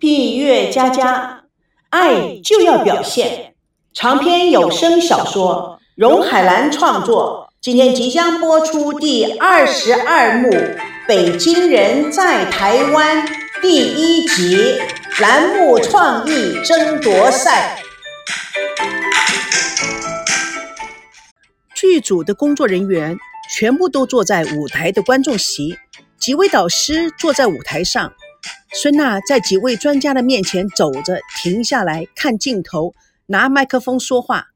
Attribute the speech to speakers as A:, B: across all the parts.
A: 闭月佳佳，爱就要表现。长篇有声小说，荣海兰创作，今天即将播出第二十二幕《北京人在台湾》第一集，栏目创意争夺赛。剧组的工作人员全部都坐在舞台的观众席，几位导师坐在舞台上。孙娜在几位专家的面前走着，停下来看镜头，拿麦克风说话：“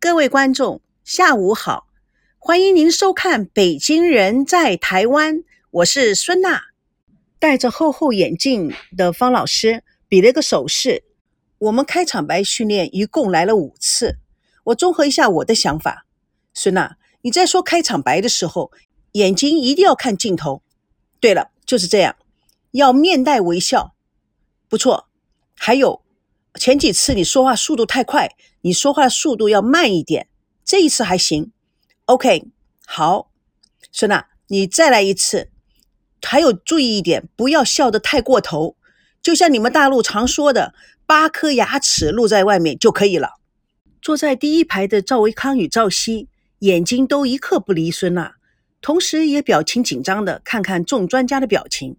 A: 各位观众，下午好，欢迎您收看《北京人在台湾》，我是孙娜。”戴着厚厚眼镜的方老师比了个手势：“我们开场白训练一共来了五次，我综合一下我的想法。孙娜，你在说开场白的时候，眼睛一定要看镜头。对了，就是这样。”要面带微笑，不错。还有前几次你说话速度太快，你说话速度要慢一点。这一次还行，OK，好。孙娜，你再来一次。还有注意一点，不要笑得太过头，就像你们大陆常说的“八颗牙齿露在外面”就可以了。坐在第一排的赵维康与赵熙眼睛都一刻不离孙娜，同时也表情紧张的看看众专家的表情。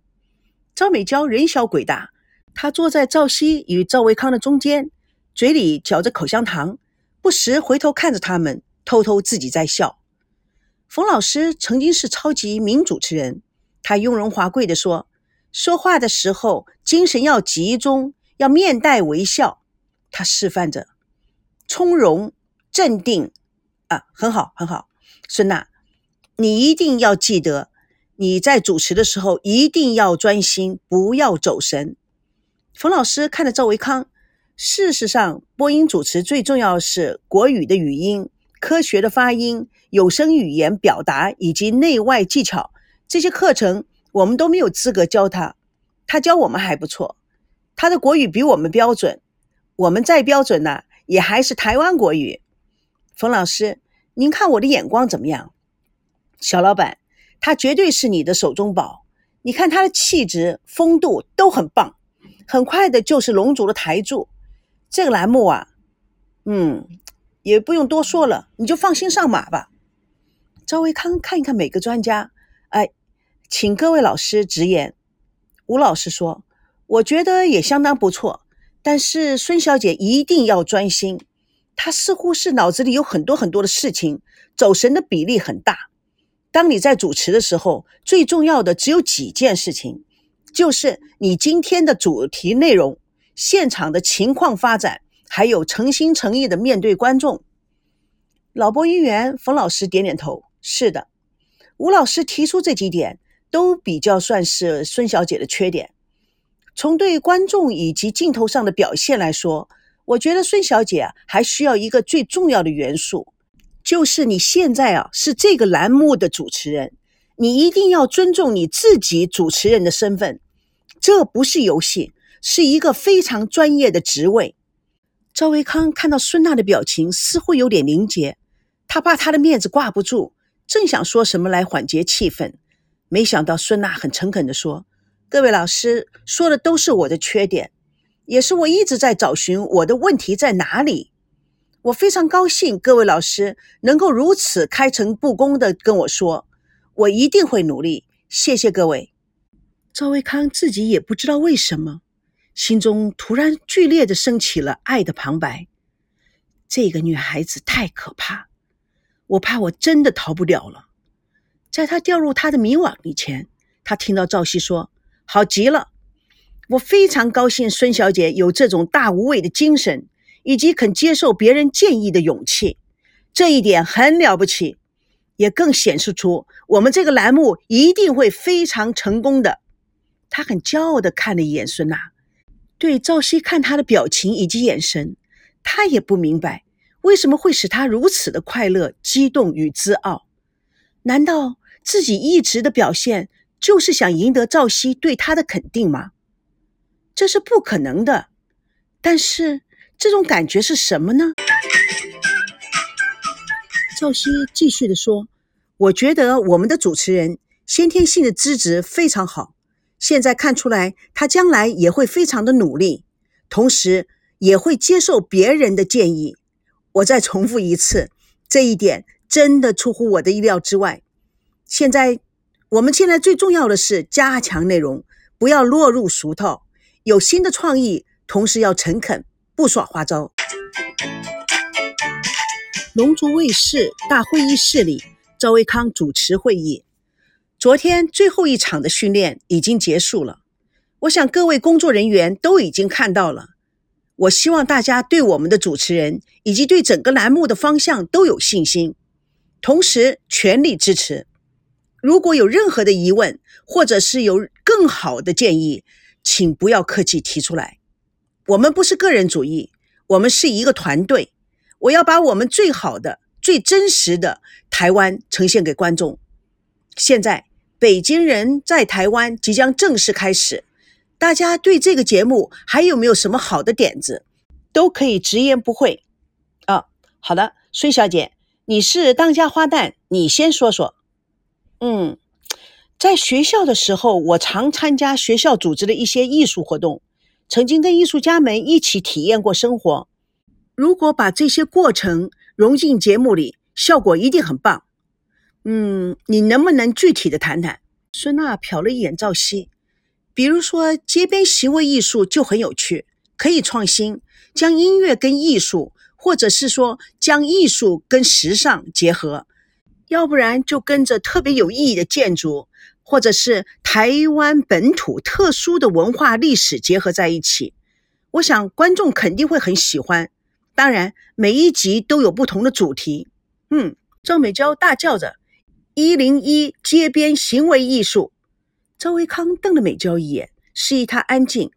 A: 赵美娇人小鬼大，她坐在赵熙与赵维康的中间，嘴里嚼着口香糖，不时回头看着他们，偷偷自己在笑。冯老师曾经是超级名主持人，他雍容华贵地说：“说话的时候精神要集中，要面带微笑。”他示范着从容镇定，啊，很好，很好。孙娜，你一定要记得。你在主持的时候一定要专心，不要走神。冯老师看着赵维康，事实上，播音主持最重要是国语的语音、科学的发音、有声语言表达以及内外技巧。这些课程我们都没有资格教他，他教我们还不错。他的国语比我们标准，我们再标准呢，也还是台湾国语。冯老师，您看我的眼光怎么样？小老板。他绝对是你的手中宝，你看他的气质、风度都很棒，很快的就是龙族的台柱。这个栏目啊，嗯，也不用多说了，你就放心上马吧。赵维康看一看每个专家，哎，请各位老师直言。吴老师说：“我觉得也相当不错，但是孙小姐一定要专心，她似乎是脑子里有很多很多的事情，走神的比例很大。”当你在主持的时候，最重要的只有几件事情，就是你今天的主题内容、现场的情况发展，还有诚心诚意的面对观众。老播音员冯老师点点头，是的。吴老师提出这几点，都比较算是孙小姐的缺点。从对观众以及镜头上的表现来说，我觉得孙小姐，还需要一个最重要的元素。就是你现在啊，是这个栏目的主持人，你一定要尊重你自己主持人的身份。这不是游戏，是一个非常专业的职位。赵维康看到孙娜的表情似乎有点凝结，他怕他的面子挂不住，正想说什么来缓解气氛，没想到孙娜很诚恳地说：“各位老师说的都是我的缺点，也是我一直在找寻我的问题在哪里。”我非常高兴，各位老师能够如此开诚布公的跟我说，我一定会努力。谢谢各位。赵维康自己也不知道为什么，心中突然剧烈的升起了爱的旁白。这个女孩子太可怕，我怕我真的逃不了了。在他掉入他的迷惘以前，他听到赵熙说：“好极了，我非常高兴孙小姐有这种大无畏的精神。”以及肯接受别人建议的勇气，这一点很了不起，也更显示出我们这个栏目一定会非常成功的。他很骄傲地看了一眼孙娜，对赵熙看他的表情以及眼神，他也不明白为什么会使他如此的快乐、激动与自傲。难道自己一直的表现就是想赢得赵熙对他的肯定吗？这是不可能的。但是。这种感觉是什么呢？赵熙继续的说：“我觉得我们的主持人先天性的资质非常好，现在看出来，他将来也会非常的努力，同时也会接受别人的建议。我再重复一次，这一点真的出乎我的意料之外。现在，我们现在最重要的是加强内容，不要落入俗套，有新的创意，同时要诚恳，不耍花招。龙族卫视大会议室里，赵维康主持会议。昨天最后一场的训练已经结束了，我想各位工作人员都已经看到了。我希望大家对我们的主持人以及对整个栏目的方向都有信心，同时全力支持。如果有任何的疑问，或者是有更好的建议，请不要客气提出来。我们不是个人主义，我们是一个团队。我要把我们最好的、最真实的台湾呈现给观众。现在，北京人在台湾即将正式开始。大家对这个节目还有没有什么好的点子？都可以直言不讳。啊，好的，孙小姐，你是当家花旦，你先说说。嗯，在学校的时候，我常参加学校组织的一些艺术活动，曾经跟艺术家们一起体验过生活。如果把这些过程融进节目里，效果一定很棒。嗯，你能不能具体的谈谈？孙娜瞟了一眼赵熙。比如说，街边行为艺术就很有趣，可以创新，将音乐跟艺术，或者是说将艺术跟时尚结合，要不然就跟着特别有意义的建筑，或者是台湾本土特殊的文化历史结合在一起。我想观众肯定会很喜欢。当然，每一集都有不同的主题。嗯，赵美娇大叫着：“一零一街边行为艺术。”赵维康瞪了美娇一眼，示意她安静。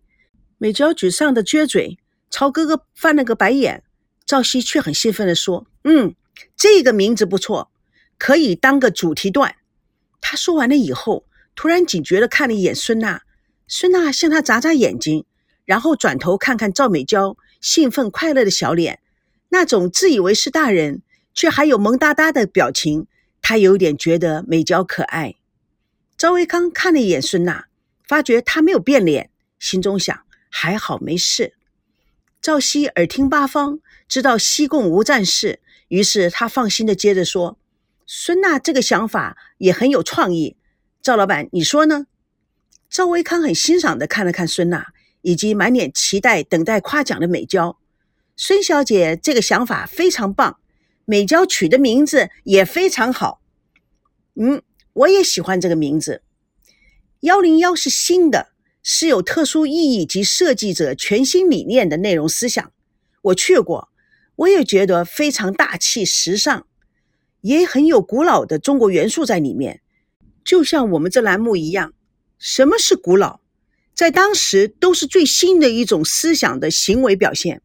A: 美娇沮丧的撅嘴，朝哥哥翻了个白眼。赵熙却很兴奋地说：“嗯，这个名字不错，可以当个主题段。”他说完了以后，突然警觉地看了一眼孙娜。孙娜向他眨眨眼睛，然后转头看看赵美娇兴奋快乐的小脸，那种自以为是大人却还有萌哒哒的表情，他有点觉得美娇可爱。赵维康看了一眼孙娜，发觉她没有变脸，心中想：还好没事。赵熙耳听八方，知道西贡无战事，于是他放心的接着说：“孙娜这个想法也很有创意，赵老板你说呢？”赵维康很欣赏的看了看孙娜，以及满脸期待等待夸奖的美娇。孙小姐这个想法非常棒，美娇取的名字也非常好。嗯。我也喜欢这个名字，幺零幺是新的，是有特殊意义及设计者全新理念的内容思想。我去过，我也觉得非常大气时尚，也很有古老的中国元素在里面。就像我们这栏目一样，什么是古老？在当时都是最新的一种思想的行为表现，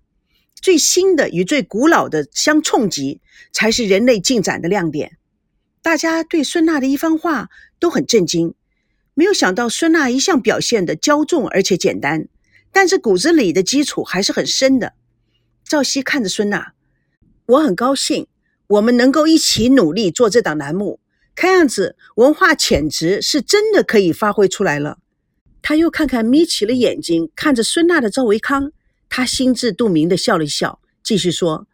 A: 最新的与最古老的相冲击，才是人类进展的亮点。大家对孙娜的一番话都很震惊，没有想到孙娜一向表现的骄纵而且简单，但是骨子里的基础还是很深的。赵熙看着孙娜，我很高兴我们能够一起努力做这档栏目，看样子文化潜质是真的可以发挥出来了。他又看看眯起了眼睛看着孙娜的赵维康，他心知肚明的笑了笑，继续说：“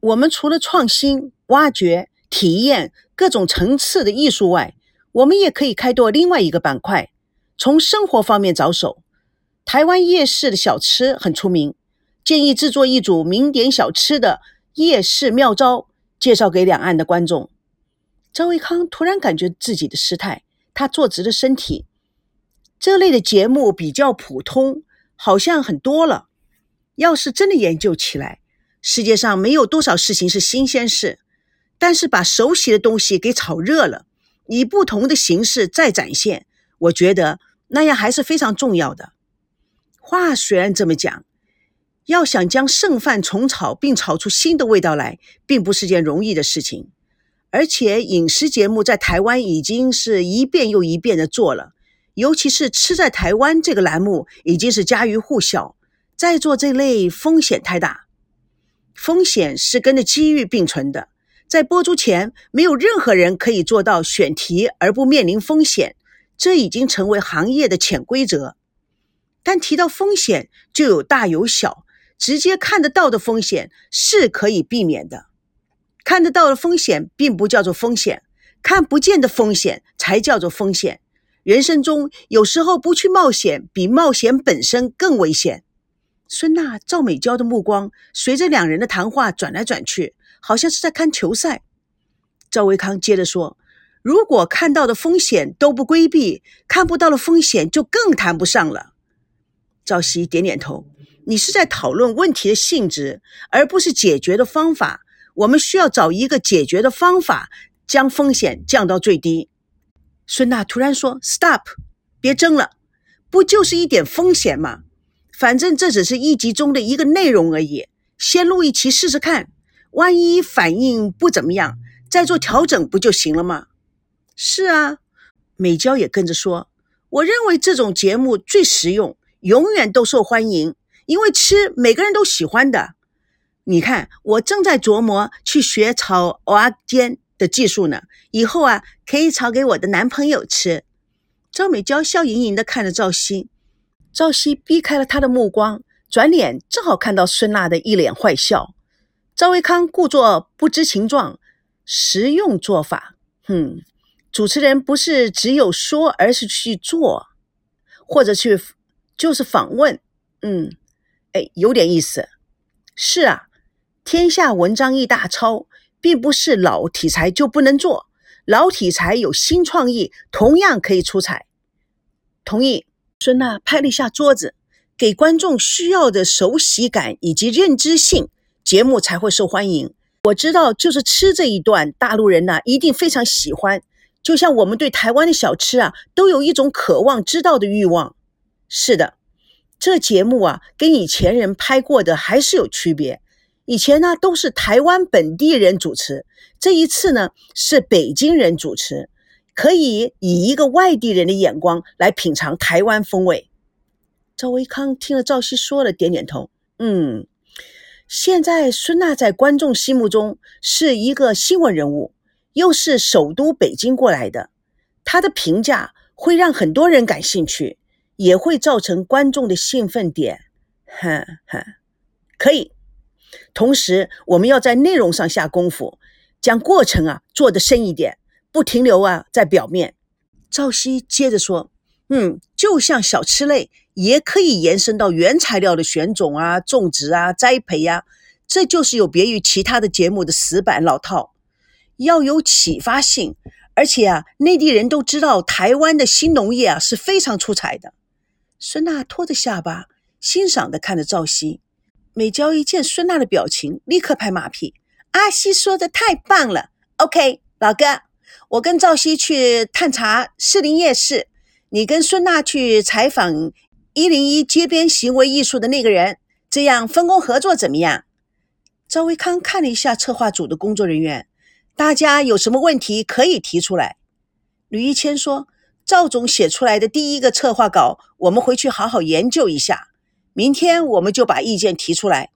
A: 我们除了创新、挖掘、体验。”各种层次的艺术外，我们也可以开拓另外一个板块，从生活方面着手。台湾夜市的小吃很出名，建议制作一组名点小吃的夜市妙招，介绍给两岸的观众。赵维康突然感觉自己的失态，他坐直了身体。这类的节目比较普通，好像很多了。要是真的研究起来，世界上没有多少事情是新鲜事。但是把熟悉的东西给炒热了，以不同的形式再展现，我觉得那样还是非常重要的。话虽然这么讲，要想将剩饭重炒并炒出新的味道来，并不是件容易的事情。而且饮食节目在台湾已经是一遍又一遍的做了，尤其是吃在台湾这个栏目已经是家喻户晓。再做这类风险太大，风险是跟着机遇并存的。在播出前，没有任何人可以做到选题而不面临风险。这已经成为行业的潜规则。但提到风险，就有大有小。直接看得到的风险是可以避免的，看得到的风险并不叫做风险，看不见的风险才叫做风险。人生中有时候不去冒险，比冒险本身更危险。孙娜、赵美娇的目光随着两人的谈话转来转去，好像是在看球赛。赵维康接着说：“如果看到的风险都不规避，看不到的风险就更谈不上了。”赵熙点点头：“你是在讨论问题的性质，而不是解决的方法。我们需要找一个解决的方法，将风险降到最低。”孙娜突然说：“Stop，别争了，不就是一点风险吗？反正这只是一集中的一个内容而已，先录一期试试看，万一反应不怎么样，再做调整不就行了吗？”是啊，美娇也跟着说：“我认为这种节目最实用。”永远都受欢迎，因为吃每个人都喜欢的。你看，我正在琢磨去学炒蚵仔煎的技术呢，以后啊可以炒给我的男朋友吃。赵美娇笑盈盈地看着赵熙，赵熙避开了他的目光，转脸正好看到孙娜的一脸坏笑。赵维康故作不知情状，实用做法。哼，主持人不是只有说，而是去做，或者去。就是访问，嗯，有点意思。是啊，天下文章一大抄，并不是老题材就不能做，老题材有新创意，同样可以出彩。同意。孙娜拍了一下桌子，给观众需要的熟悉感以及认知性，节目才会受欢迎。我知道，就是吃这一段，大陆人呢一定非常喜欢。就像我们对台湾的小吃啊，都有一种渴望知道的欲望。是的，这节目啊，跟以前人拍过的还是有区别。以前呢都是台湾本地人主持，这一次呢是北京人主持，可以以一个外地人的眼光来品尝台湾风味。赵维康听了赵熙说了，点点头，嗯，现在孙娜在观众心目中是一个新闻人物，又是首都北京过来的，她的评价会让很多人感兴趣。也会造成观众的兴奋点，哼哼，可以。同时，我们要在内容上下功夫，将过程啊做得深一点，不停留啊在表面。赵熙接着说：“嗯，就像小吃类，也可以延伸到原材料的选种啊、种植啊、栽培呀，这就是有别于其他的节目的死板老套，要有启发性。而且啊，内地人都知道台湾的新农业啊是非常出彩的。”孙娜托着下巴，欣赏地看着赵熙。美娇一见孙娜的表情，立刻拍马屁：“阿西说的太棒了！OK，老哥，我跟赵熙去探查士林夜市，你跟孙娜去采访一零一街边行为艺术的那个人，这样分工合作怎么样？”赵维康看了一下策划组的工作人员，大家有什么问题可以提出来。吕一谦说。赵总写出来的第一个策划稿，我们回去好好研究一下。明天我们就把意见提出来。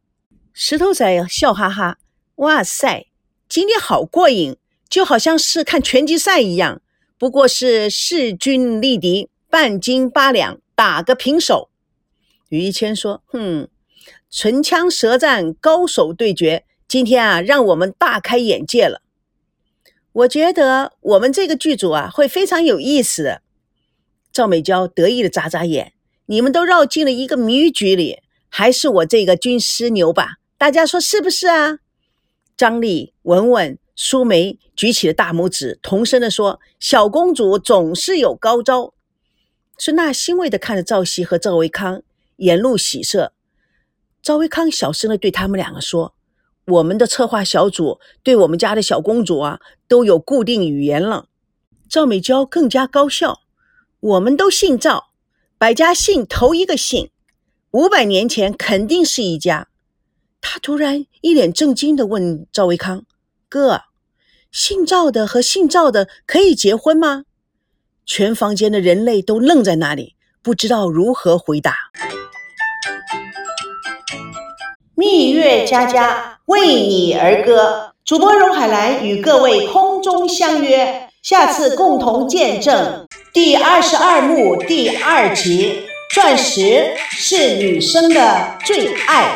A: 石头仔笑哈哈：“哇塞，今天好过瘾，就好像是看拳击赛一样。不过是势均力敌，半斤八两，打个平手。”于谦说：“哼，唇枪舌战，高手对决，今天啊，让我们大开眼界了。”我觉得我们这个剧组啊会非常有意思。赵美娇得意的眨眨眼，你们都绕进了一个谜局里，还是我这个军师牛吧？大家说是不是啊？张丽、文文、苏梅举起了大拇指，同声的说：“小公主总是有高招。”孙娜欣慰的看着赵熙和赵维康，眼露喜色。赵维康小声的对他们两个说。我们的策划小组对我们家的小公主啊都有固定语言了。赵美娇更加高效。我们都姓赵，百家姓头一个姓，五百年前肯定是一家。他突然一脸震惊地问赵维康：“哥，姓赵的和姓赵的可以结婚吗？”全房间的人类都愣在那里，不知道如何回答。
B: 蜜月佳佳为你而歌，主播荣海兰与各位空中相约，下次共同见证。第二十二幕第二集：钻石是女生的最爱。